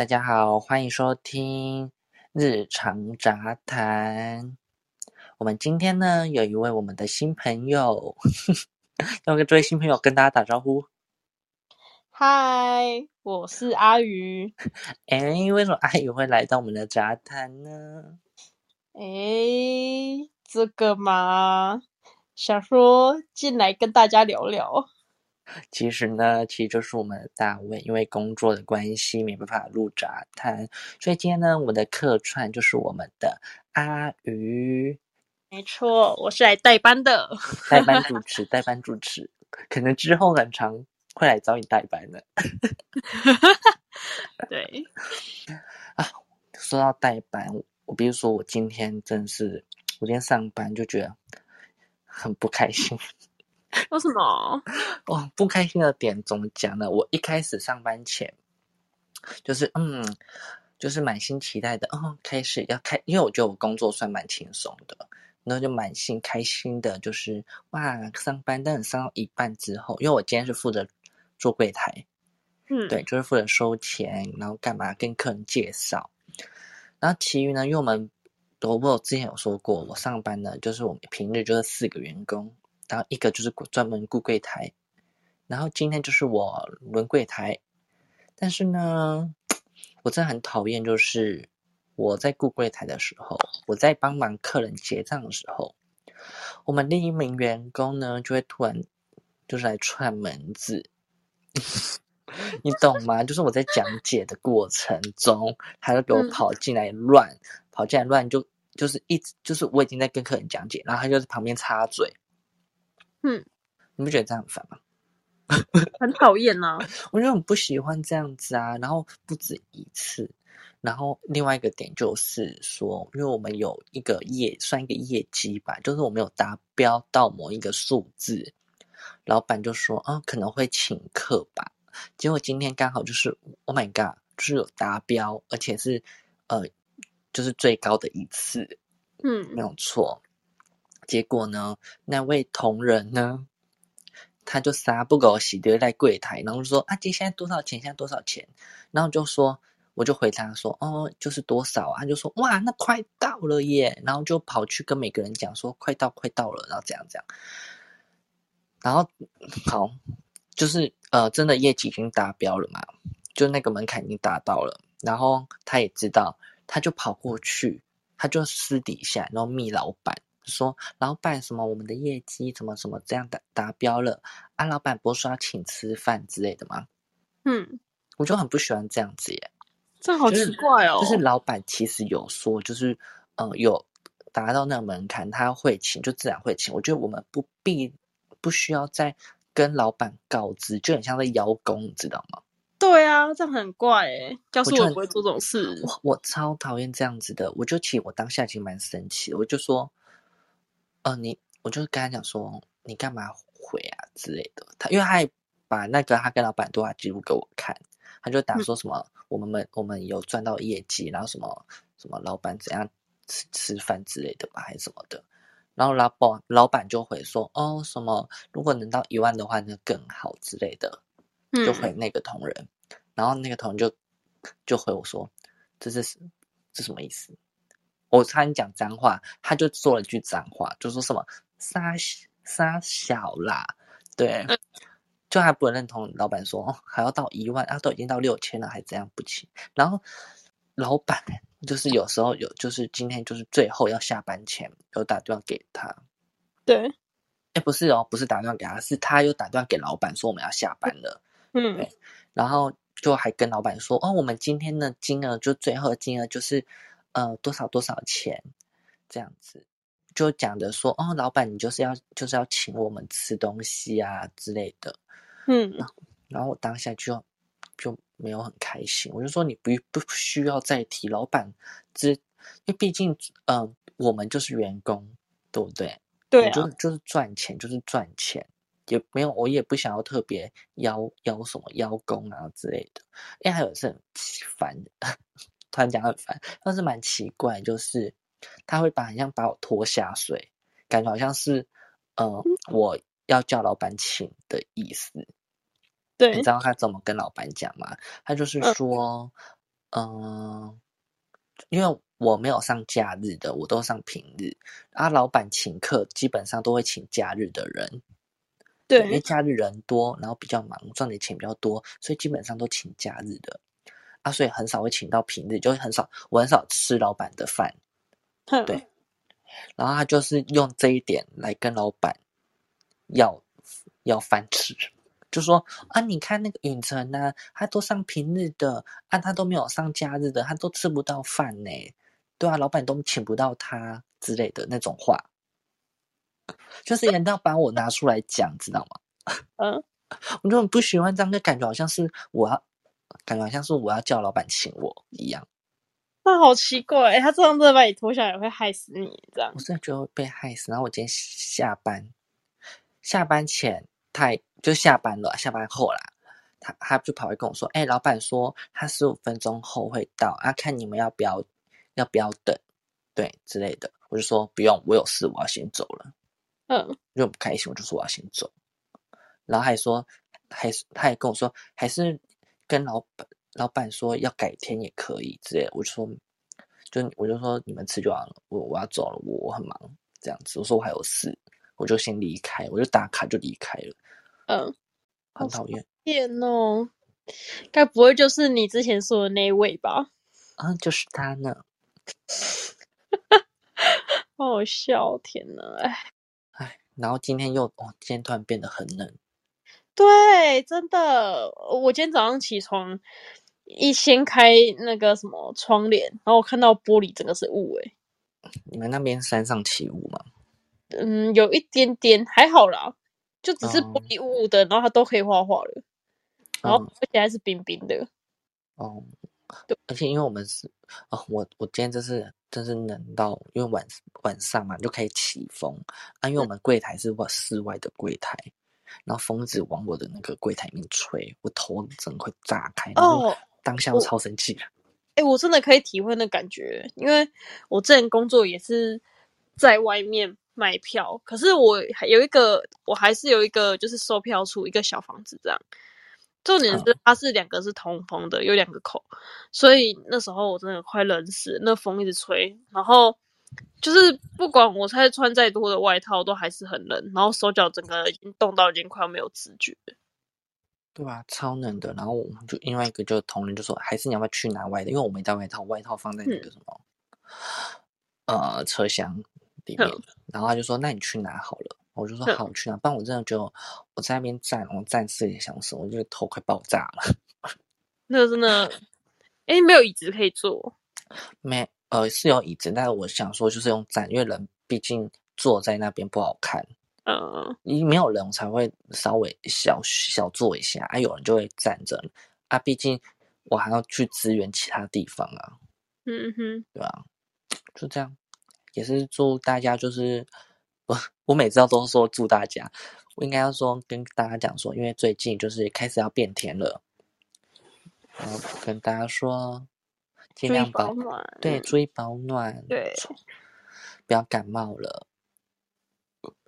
大家好，欢迎收听日常杂谈。我们今天呢，有一位我们的新朋友，要跟这位新朋友跟大家打招呼。嗨，我是阿鱼。哎，为什么阿鱼会来到我们的杂谈呢？哎，这个嘛，想说进来跟大家聊聊。其实呢，其实就是我们的大卫，因为工作的关系没办法入杂谈，所以今天呢，我们的客串就是我们的阿鱼。没错，我是来代班的，代班主持，代班主持，可能之后很长会来找你代班的。对啊，说到代班，我比如说我今天真是，我今天上班就觉得很不开心。为什么？哦，不开心的点怎么讲呢？我一开始上班前，就是嗯，就是满心期待的，哦，开始要开，因为我觉得我工作算蛮轻松的，然后就满心开心的，就是哇，上班。但是上到一半之后，因为我今天是负责做柜台，嗯，对，就是负责收钱，然后干嘛跟客人介绍，然后其余呢，因为我们我我之前有说过，我上班呢，就是我们平日就是四个员工。然后一个就是专门顾柜台，然后今天就是我轮柜台，但是呢，我真的很讨厌，就是我在顾柜台的时候，我在帮忙客人结账的时候，我们另一名员工呢就会突然就是来串门子，你懂吗？就是我在讲解的过程中，他就给我跑进来乱，跑进来乱就就是一直就是我已经在跟客人讲解，然后他就在旁边插嘴。嗯，你不觉得这样很烦吗？很讨厌呐！我就很不喜欢这样子啊。然后不止一次，然后另外一个点就是说，因为我们有一个业，算一个业绩吧，就是我们有达标到某一个数字，老板就说啊，可能会请客吧。结果今天刚好就是，Oh my god，就是有达标，而且是呃，就是最高的一次，嗯，没有错。结果呢，那位同仁呢，他就啥不狗洗丢在柜台，然后说啊，这现在多少钱？现在多少钱？然后就说，我就回答说，哦，就是多少啊？他就说，哇，那快到了耶！然后就跑去跟每个人讲说，快到，快到了，然后这样这样。然后好，就是呃，真的业绩已经达标了嘛，就那个门槛已经达到了。然后他也知道，他就跑过去，他就私底下然后密老板。说老板什么我们的业绩怎么什么这样达达标了啊？老板不是说要请吃饭之类的吗？嗯，我就很不喜欢这样子耶，这好奇怪哦。就是老板其实有说，就是嗯有达到那个门槛，他会请就自然会请。我觉得我们不必不需要再跟老板告知，就很像在邀功，你知道吗？对啊，这样很怪哎。要是我不会做这种事，我我超讨厌这样子的。我就其实我当下其实蛮生气，我就说。呃，你我就跟他讲说，你干嘛回啊之类的。他因为他还把那个他跟老板对话记录给我看，他就打说什么我们们我们有赚到业绩，然后什么什么老板怎样吃吃饭之类的吧，还是什么的。然后老板老板就回说，哦什么如果能到一万的话，那更好之类的，就回那个同仁。然后那个同仁就就回我说，这是这什么意思？我差点讲脏话，他就说了句脏话，就说什么“杀杀小啦”，对，就还不能认同老板说还要到一万，啊，都已经到六千了，还这样不起。然后老板就是有时候有，就是今天就是最后要下班前有打电话给他，对，哎，不是哦，不是打电话给他，是他又打电话给老板说我们要下班了，嗯，对，然后就还跟老板说哦，我们今天的金额就最后金额就是。呃，多少多少钱？这样子就讲的说，哦，老板，你就是要就是要请我们吃东西啊之类的，嗯，然后我当下就就没有很开心，我就说你不不需要再提老板，之，因为毕竟，嗯，我们就是员工，对不对？对，就是就是赚钱，就是赚钱，也没有，我也不想要特别邀邀什么邀功啊之类的，因为还有是很烦的。突然讲很烦，但是蛮奇怪，就是他会把好像把我拖下水，感觉好像是，呃，我要叫老板请的意思。对，你知道他怎么跟老板讲吗？他就是说，嗯、因为我没有上假日的，我都上平日。啊，老板请客基本上都会请假日的人，对因为，假日人多，然后比较忙，赚的钱比较多，所以基本上都请假日的。啊，所以很少会请到平日，就会很少，我很少吃老板的饭。哼对然后他就是用这一点来跟老板要要饭吃，就说啊，你看那个允成呢、他都上平日的，啊，他都没有上假日的，他都吃不到饭呢，对啊，老板都请不到他之类的那种话，就是人家把我拿出来讲，知道吗？嗯，我就很不喜欢这样，就感觉好像是我要，感觉好像是我要叫老板请我一样，那好奇怪、欸，他这样真的把你拖下来会害死你，这样我。真的觉得会被害死。然后我今天下班，下班前他也就下班了，下班后啦，他他就跑来跟我说：“哎、老板说他十五分钟后会到啊，看你们要不要要不要等，对之类的。”我就说不用，我有事，我要先走了。嗯，就很不开心，我就说我要先走，然后还说，还是他也跟我说，还是跟老板老板说要改天也可以之类的，我就说，就我就说你们吃就好了，我我要走了，我我很忙这样子，我说我还有事，我就先离开，我就打卡就离开了，嗯，很讨厌 天哦，该不会就是你之前说的那一位吧？啊，就是他呢，好好笑，天呐，哎，唉，然后今天又哦，今天突然变得很冷，对，真的，我今天早上起床一掀开那个什么窗帘，然后我看到玻璃整个是雾，诶，你们那边山上起雾吗？嗯，有一点点还好啦，就只是哦。玻璃雾雾的，然后它都可以画画了，然后嗯。而且还是冰冰的，哦对，而且因为我们是哦，我我今天真是真是冷到，因为晚晚上嘛就可以起风。啊，因为我们柜台是外室外的柜台，然后风一直往我的那个柜台里面吹，我头整个会炸开，然后哦当下我我超生气的。哎、我真的可以体会那感觉，因为我之前工作也是在外面卖票，可是我还有一个，我还是有一个就是售票处一个小房子这样。重点是它是两个是通风的，有两个口，所以那时候我真的快冷死，那风一直吹，然后就是不管我再穿再多的外套，都还是很冷，然后手脚整个已经冻到已经快要没有知觉。对吧？超冷的，然后我们就另外一个就同仁就说，还是你要不要去拿外套？因为我没带外套，外套放在那个什么，呃，车厢里面嗯。然后他就说，那你去拿好了。我就说嗯好，我去拿。不然我真的就我在那边站，我站四个小时，我就头快爆炸了。那个真的，哎、没有椅子可以坐。没，呃，是有椅子，但是我想说就是用站，因为人毕竟坐在那边不好看。嗯，你没有人，我才会稍微小小坐一下，啊，有人就会站着，啊，毕竟我还要去支援其他地方啊，嗯哼，对啊、就这样，也是祝大家就是我我每次要都说祝大家，我应该要说跟大家讲说，因为最近就是开始要变天了，然后跟大家说尽量保保暖。对，注意保暖，对不要感冒了。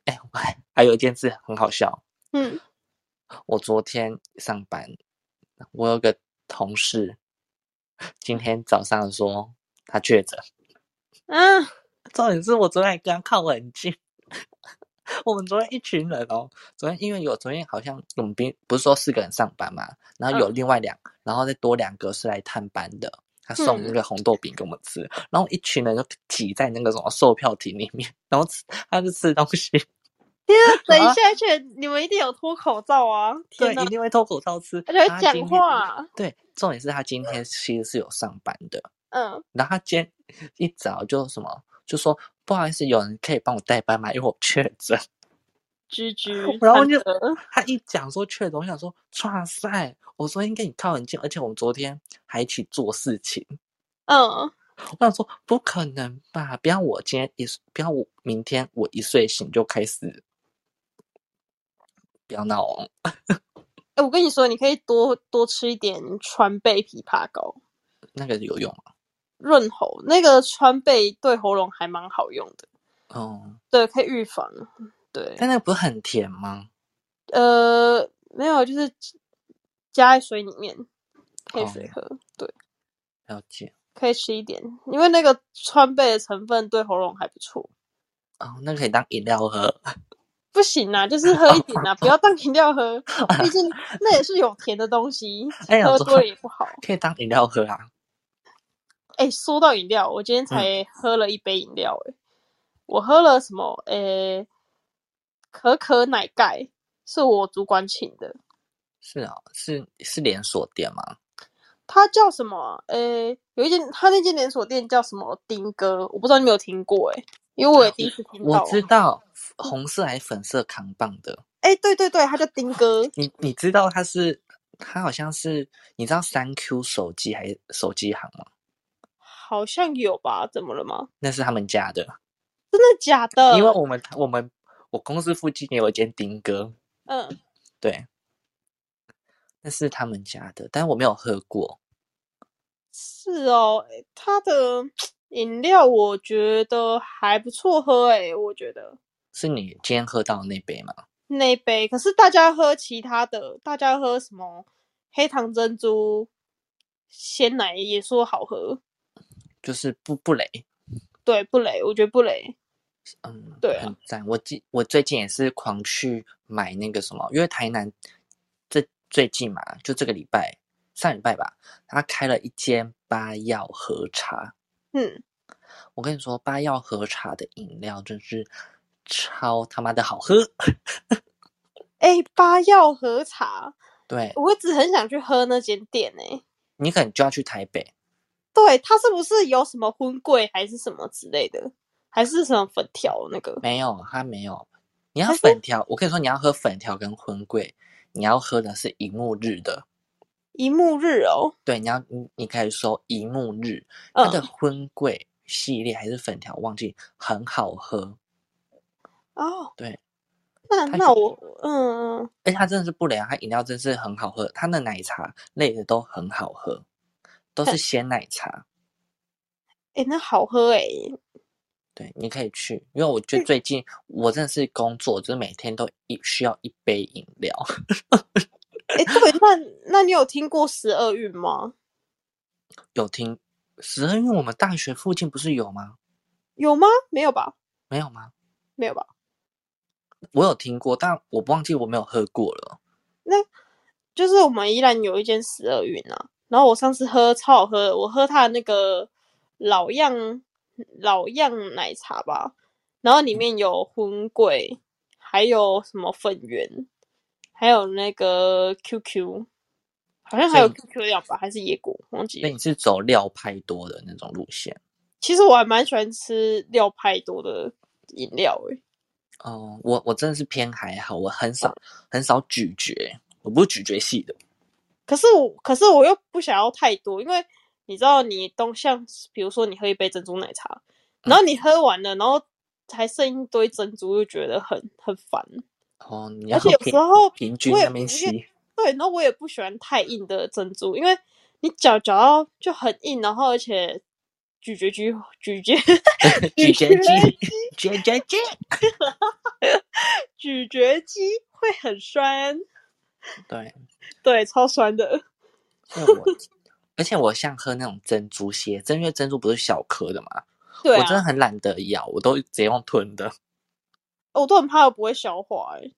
哎，我还还有一件事很好笑，嗯，我昨天上班，我有个同事今天早上说他确诊，啊，重点是我昨天还跟他靠很近。我们昨天一群人哦，昨天因为有昨天好像我们不不是说四个人上班嘛，然后有嗯另外两，然后再多两个是来探班的，他送那嗯个红豆饼给我们吃，然后一群人就挤在那个什么售票亭里面，然后吃他就吃东西，等一啊下，而且你们一定有脱口罩啊！对一，定会脱口罩吃，而且会讲话。对，重点是他今天其实是有上班的，嗯，然后他今天一早就什么就说不好意思，有人可以帮我代班吗？因为我确诊。居居，然后就他一讲说确诊，我想说哇塞，我昨天跟你靠很近，而且我们昨天还一起做事情。嗯，我想说不可能吧？不要我今天一，不要我明天我一睡醒就开始，不要闹哦。哎，我跟你说，你可以多多吃一点川贝枇杷膏，那个有用吗？润喉。那个川贝对喉咙还蛮好用的，哦，对，可以预防。对，但那个不是很甜吗？呃，没有，就是加在水里面配水哦喝。对，了解。可以吃一点，因为那个川贝的成分对喉咙还不错。哦，那可以当饮料喝。不行啊，就是喝一点啊，不要当饮料喝，毕竟那也是有甜的东西，哎喝多了也不好。可以当饮料喝啊。哎、说到饮料，我今天才喝了一杯饮料、哎、我喝了什么？诶、可可奶盖，是我主管请的，是啊，是是连锁店吗？它叫什么啊？诶、有一间，它那间连锁店叫什么丁哥，我不知道你有没有听过、哎，因为我也第一次听到。我知道红色还是粉色扛棒的。哎、对对对，它叫丁哥。你你知道它是它好像是你知道三 Q 手机还是手机行吗？好像有吧？怎么了吗？那是他们家的，真的假的？因为我们我们我公司附近也有一间丁哥，嗯，对，那是他们家的，但我没有喝过。是哦，诶它的饮料我觉得还不错喝诶，我觉得。是你今天喝到的那杯吗？那杯，可是大家喝其他的，大家喝什么黑糖珍珠鲜奶也说好喝，就是不不雷，对，不雷，我觉得不雷，嗯，对啊很赞。我记我最近也是狂去买那个什么，因为台南这最近嘛，就这个礼拜上礼拜吧，他开了一间八药和茶。嗯，我跟你说，八药和茶的饮料真是超他妈的好喝。哎，八药和茶，对我一直很想去喝那间店诶。你可能就要去台北，对，他是不是有什么荤桂还是什么之类的，还是什么粉条那个？没有，它没有。你要粉条，我跟你说，你要喝粉条跟荤桂，你要喝的是一幕日的。一幕日哦，对，你要你你可以说一幕日，它的嗯，荤桂系列还是粉条，忘记很好喝。哦，对，那那我，嗯，嗯而且它真的是不雷啊，它饮料真是很好喝，它的奶茶类的都很好喝，都是哼鲜奶茶。哎，那好喝哎，对，你可以去，因为我觉得最近我真的是工作，就是每天都一需要一杯饮料。哎，对，那那你有听过十二运吗？有听十二运我们大学附近不是有吗？有吗？没有吧？没有吗？没有吧？我有听过，但我忘记我没有喝过了。那就是我们依然有一间十二运啊，然后我上次喝超好喝的，我喝它的那个老样老样奶茶吧，然后里面有荤桂，还有什么粉圆，还有那个 QQ，好像还有 QQ 料吧，还是野果，忘记了。那你是走料派多的那种路线其实我还蛮喜欢吃料派多的饮料欸诶、哦？我我真的是偏还好，我很少很少咀嚼，我不是咀嚼系的。可是我，可是我又不想要太多，因为你知道，你东像比如说你喝一杯珍珠奶茶，然后你喝完了，然后还剩一堆珍珠，就觉得很很烦。哦，你要而且有时候平均我也那边吸，对，然后我也不喜欢太硬的珍珠，因为你嚼嚼到就很硬，然后而且咀嚼肌 咀嚼咀嚼嚼肌，咀嚼肌。咀嚼肌会很酸，对，对，超酸的。我而且我像喝那种珍珠蟹，珍因为珍珠不是小颗的嘛，对我真的啊，很懒得咬，我都直接用吞的，我都很怕我不会消化、欸，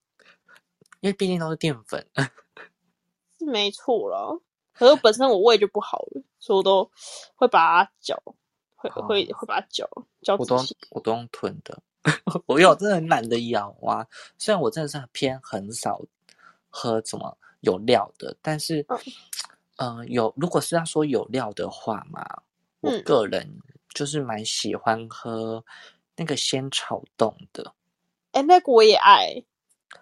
因为毕竟都是淀粉。是没错啦。可是本身我胃就不好了，所以我都会把它嚼，会哦会会把它嚼嚼我都。我都用吞的，我有真的很懒得咬啊。虽然我真的是偏很少喝什么有料的，但是，嗯嗯、呃，有如果是要说有料的话嘛，我嗯个人就是蛮喜欢喝那个仙草冻的，哎、那个我也爱，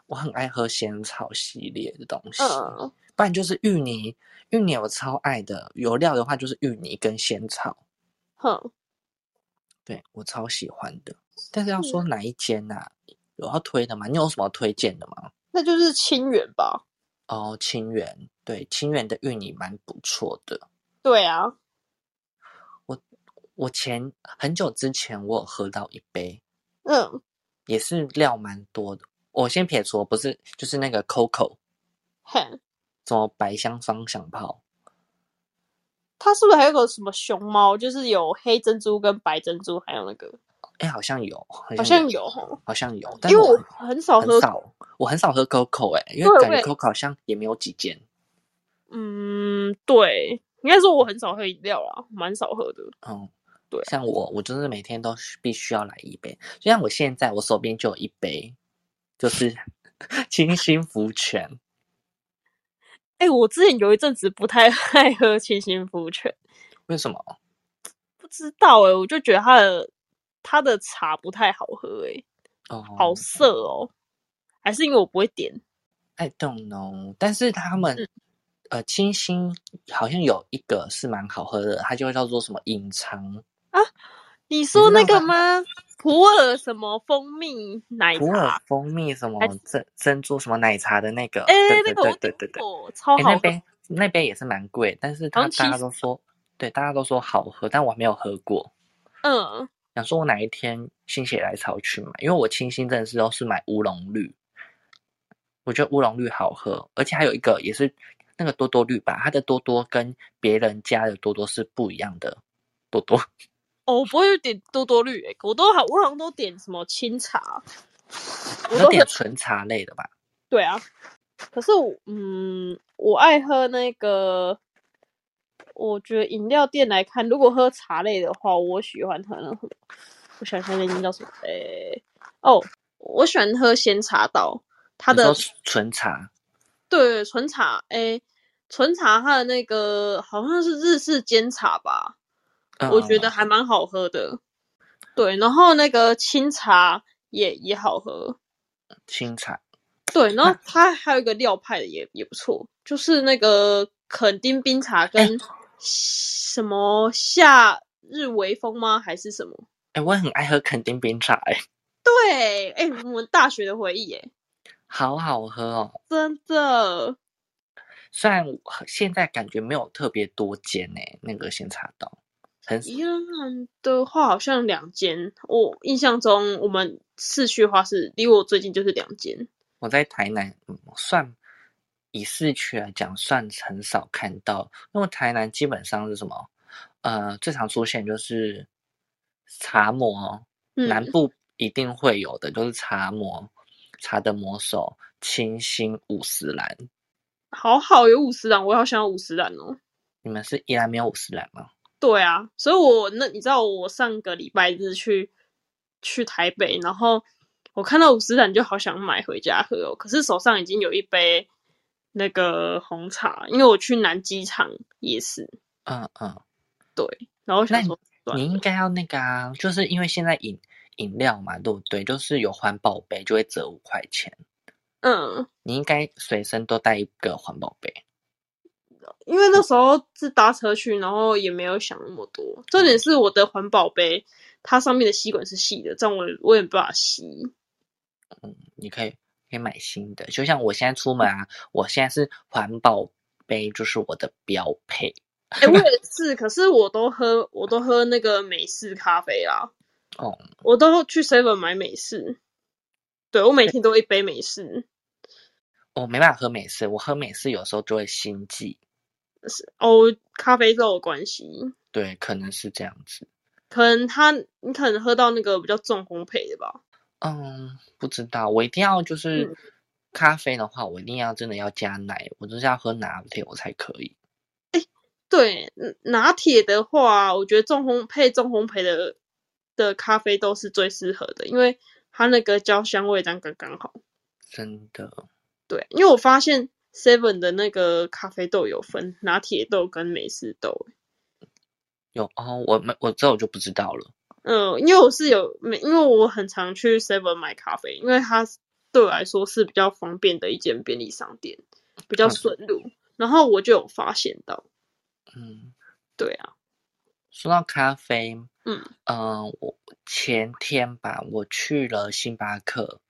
我很爱喝仙草系列的东西，嗯，不然就是芋泥，芋泥我超爱的，有料的话就是芋泥跟仙草。哼，对我超喜欢的，但是要说哪一间呐、有要推的吗？你有什么推荐的吗？那就是清源吧？哦，清源，对，清源的芋泥蛮不错的。对啊，我我前很久之前我有喝到一杯，嗯，也是料蛮多的。我先撇除，不是就是那个 Coco 哼，什么百香双响炮，它是不是还有个什么熊猫？就是有黑珍珠跟白珍珠，还有那个哎，好像有，好好像有。好像有，但为我很少喝，我很少喝 COCO 哎，因为感觉 COCO 好像也没有几间。嗯，对，应该说我很少喝饮料啊，蛮少喝的。嗯，对像我，我真的每天都是必须要来一杯。就像我现在，我手边就有一杯，就是 清新福泉。哎、我之前有一阵子不太 爱喝清新福泉，为什么？不知道哎、我就觉得它的它的茶不太好喝哎、哦，好涩哦，还是因为我不会点。I don't know，但是他们、嗯呃清新好像有一个是蛮好喝的，它就叫做什么隐藏啊你说那个吗？普洱什么蜂蜜奶普洱？蜂蜜什么珍珍珠什么奶茶的那个，哎、对对那个我对对对对，超哎、好喝。那边那边也是蛮贵，但是他大家都说对，大家都说好喝，但我还没有喝过。嗯，想说我哪一天心血来潮去买，因为我清新真的是都是买乌龙绿，我觉得乌龙绿好喝，而且还有一个也是那个多多绿吧，它的多多跟别人家的多多是不一样的多多。哦，我不会点多多绿、欸，我都好，我好像都点什么清茶，我有都喝点纯茶类的吧？对啊。可是我，嗯，我爱喝那个，我觉得饮料店来看，如果喝茶类的话，我喜欢喝那什么，我想想那间叫什么？诶、哦，我喜欢喝鲜茶道，它的纯茶，对纯茶，诶、纯茶它的那个好像是日式煎茶吧，我觉得嗯还蛮好喝的。对，然后那个清茶也也好喝。清茶，对，然后它还有一个料派的也也不错，就是那个垦丁冰茶跟什么夏日微风吗？还是什么？哎、我很爱喝垦丁冰茶、哎，对，哎、我们大学的回忆，哎，好好喝哦。真的。虽然我现在感觉没有特别多间呢、那个鲜茶道很宜兰的话好像两间，我印象中我们市区的话是离我最近就是两间。我在台南，嗯，算以市区来讲，算很少看到，因为台南基本上是什么？呃，最常出现就是茶魔，嗯南部一定会有的，就是茶魔，茶的魔手，清新五十岚。好好有五十岚，我好想要五十岚哦。你们是依然没有五十岚吗？对啊，所以我那你知道我上个礼拜日去去台北，然后我看到五十岚就好想买回家喝哦，可是手上已经有一杯那个红茶，因为我去南机场夜市，嗯嗯，对，然后我想那说你应该要那个啊，就是因为现在饮饮料嘛，对不对？就是有环保杯就会折五块钱，嗯，你应该随身都带一个环保杯。因为那时候是搭车去，然后也没有想那么多。重点是我的环保杯，它上面的吸管是细的，这样我我也没办法吸。嗯，你可以可以买新的，就像我现在出门啊，我现在是环保杯，就是我的标配。哎、我也是，可是我都喝，我都喝那个美式咖啡啦。哦，我都去 Seven 买美式，对我每天都一杯美式。我没办法喝美式，我喝美式有时候就会心悸，是哦，咖啡豆的关系，对，可能是这样子。可能它你可能喝到那个比较重烘焙的吧。嗯，不知道，我一定要就是嗯咖啡的话，我一定要真的要加奶，我就是要喝拿铁我才可以。对，嗯拿铁的话，我觉得重烘配重烘焙的的咖啡豆是最适合的，因为它那个焦香味这样刚刚好。真的，对，因为我发现 Seven 的那个咖啡豆有分拿铁豆跟美式豆。有哦，我们我这我就不知道了。嗯，因为我是有每，因为我很常去 Seven 买咖啡，因为它对我来说是比较方便的一间便利商店，比较嗯顺路。然后我就有发现到，嗯，对啊，说到咖啡，嗯嗯、我前天吧，我去了星巴克，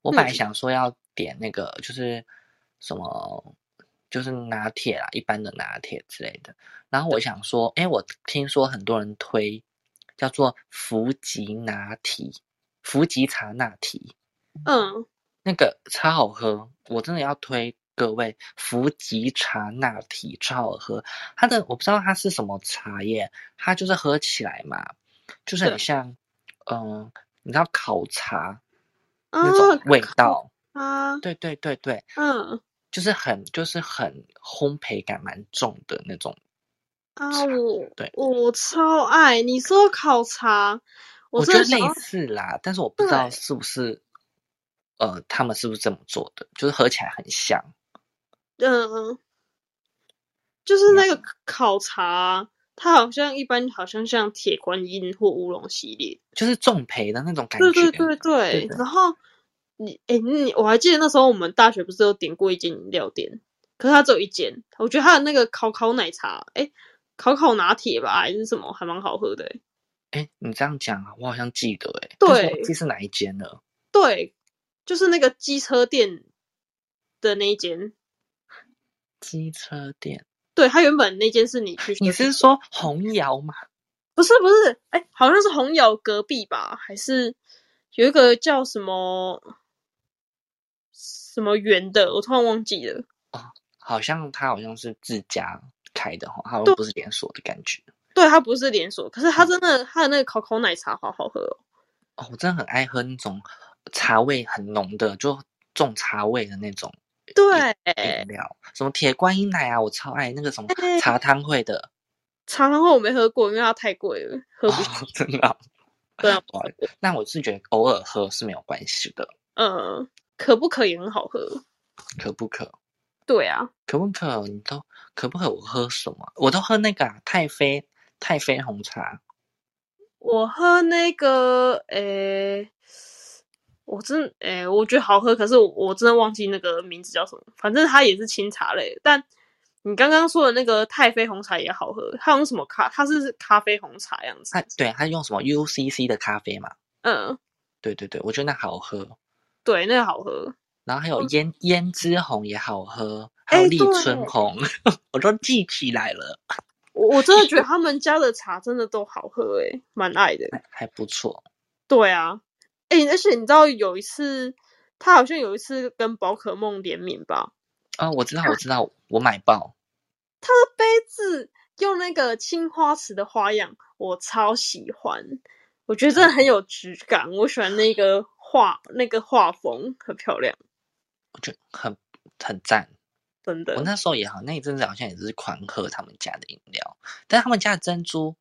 我本来嗯想说要点那个就是什么，就是拿铁啦，一般的拿铁之类的。然后我想说，哎，我听说很多人推叫做福吉拿提，福吉茶拿提，嗯，那个超好喝，我真的要推各位福吉茶纳提超好喝，它的我不知道它是什么茶叶，它就是喝起来嘛，就是很像，嗯、你知道烤茶啊那种味道，啊，对对对对，嗯就是很就是很烘焙感蛮重的那种。啊，我对我超爱你说烤茶，我觉得类似啦，但是我不知道是不是，呃，他们是不是这么做的，就是喝起来很像。嗯，就是那个烤茶，它好像一般好像像铁观音或乌龙系列，就是重培的那种感对觉。对对对。对然后你哎，你我还记得那时候我们大学不是有点过一间饮料店，可是它只有一间，我觉得它的那个烤烤奶茶，哎，烤烤拿铁吧还是什么，还蛮好喝的诶。哎，你这样讲啊，我好像记得哎，对这是哪一间呢。对，就是那个机车店的那一间。机车店，对，它原本那间是你去，你是说红窑吗？不是不是，哎，好像是红窑隔壁吧，还是有一个叫什么什么圆的，我突然忘记了。好像它好像是自家开的哈，好像不是连锁的感觉。对，它不是连锁，可是它真的，它的那个烤烤奶茶好好喝哦。哦，我真的很爱喝那种茶味很浓的，就重茶味的那种对，饮料，什么铁观音奶啊，我超爱那个什么哎茶汤会的。茶汤会我没喝过，因为它太贵了，喝哦不起。，真的啊、对啊，哇那我是觉得偶尔喝是没有关系的，嗯，可不可也很好喝。可不可？对啊，可不可？你都可不可？我喝什么？我都喝那个、啊、太妃太妃红茶。我喝那个，诶、我真诶、我觉得好喝，可是我我真的忘记那个名字叫什么。反正它也是清茶类，但你刚刚说的那个太妃红茶也好喝，它用什么咖？它是咖啡红茶样子。它对它用什么 UCC 的咖啡嘛？嗯，对对对，我觉得那好喝。对，那个好喝。然后还有胭胭脂红也好喝，还有哎立春对红，我都记起来了，我我真的觉得 他们家的茶真的都好喝、诶，蛮爱的。还还不错。对啊，诶、而且你知道有一次，他好像有一次跟宝可梦联名吧，啊、我知道，我知道，我买爆。他的杯子用那个青花瓷的花样，我超喜欢。我觉得真的很有质感，我喜欢那个画那个画风，很漂亮，我觉得很很赞。真的我。那时候也好，那一阵子好像也是狂喝他们家的饮料，但他们家的珍珠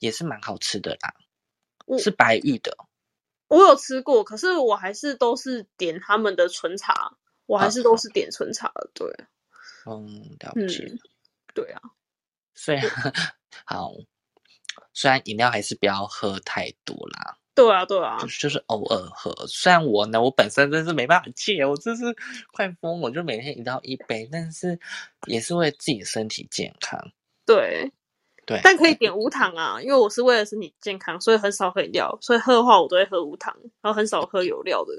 也是蛮好吃的啦，是白玉的。我有吃过，可是我还是都是点他们的纯茶，我还是都是点纯茶的。对，嗯，了嗯解。，对啊，虽然 好，虽然饮料还是不要喝太多啦，对啊，对啊就，是就是偶尔喝。虽然我呢，我本身真是没办法戒，我真是快疯了，我就每天一到一杯，但是也是为自己身体健康。对。对，但可以点无糖啊，因为我是为了身体健康，所以很少喝饮料，所以喝的话我都会喝无糖，然后很少喝有料的。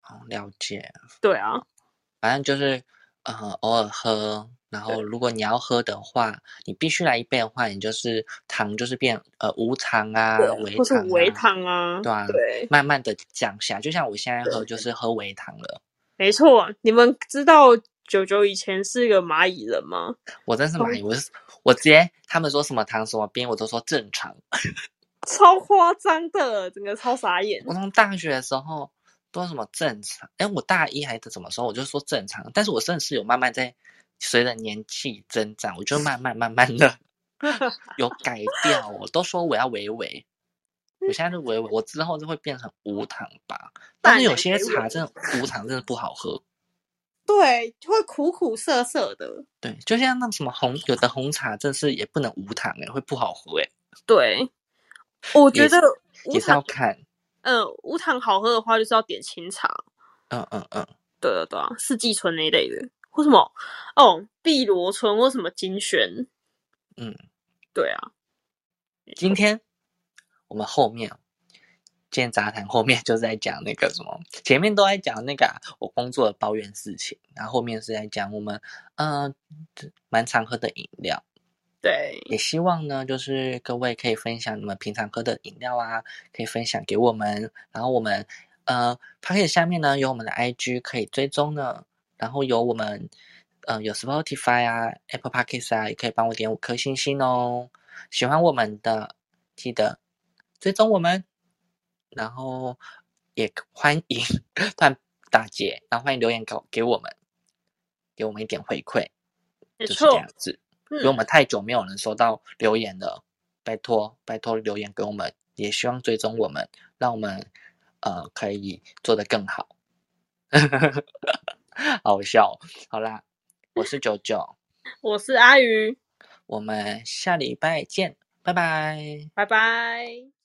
好了解。对啊，反正就是呃偶尔喝，然后如果你要喝的话，你必须来一杯的话，你就是糖就是变呃无糖啊，微糖、啊，微糖啊，对啊，对，慢慢的降下。就像我现在喝就是喝微糖了，没错。你们知道九九以前是一个蚂蚁人吗？我真是蚂蚁，我是我直接他们说什么糖什么冰，我都说正常。超夸张的，整个超傻眼。我从大学的时候都说什么正常，哎，我大一还是怎么时候我就说正常，但是我真的是有慢慢在随着年纪增长，我就慢慢慢慢的 有改掉，我都说我要维维，我现在是维维，我之后就会变成无糖吧。但是有些茶真的无糖真的不好喝，对，会苦苦涩涩的。对，就像那什么红，有的红茶真是也不能无糖哎，会不好喝哎，对，我觉得无也是要，看，嗯，无糖好喝的话，就是要点清茶。嗯嗯嗯，对对，对啊，四季春那一类的，或什么哦，碧螺春或什么金萱，嗯，对啊，今天我们后面。今天杂谈后面 就是在讲那个什么，前面都在讲那个、啊、我工作的抱怨事情，然后后面是在讲我们嗯蛮常喝的饮料。对，也希望呢，就是各位可以分享你们平常喝的饮料啊，可以分享给我们。然后我们呃 p c k e t 下面呢有我们的 IG 可以追踪呢，然然后有我们，呃，有 Spotify 啊，Apple Podcasts 啊，也可以帮我点五颗星星哦。喜欢我们的，记得追踪我们，然后也欢迎突大姐，然后欢迎留言给给我们，给我们一点回馈，就是这样子。因为我们太久没有人收到留言了，拜托拜托留言给我们，也希望追踪我们，让我们呃可以做得更好。好笑，好啦，我是九九，我是阿鱼，我们下礼拜见，拜拜，拜拜。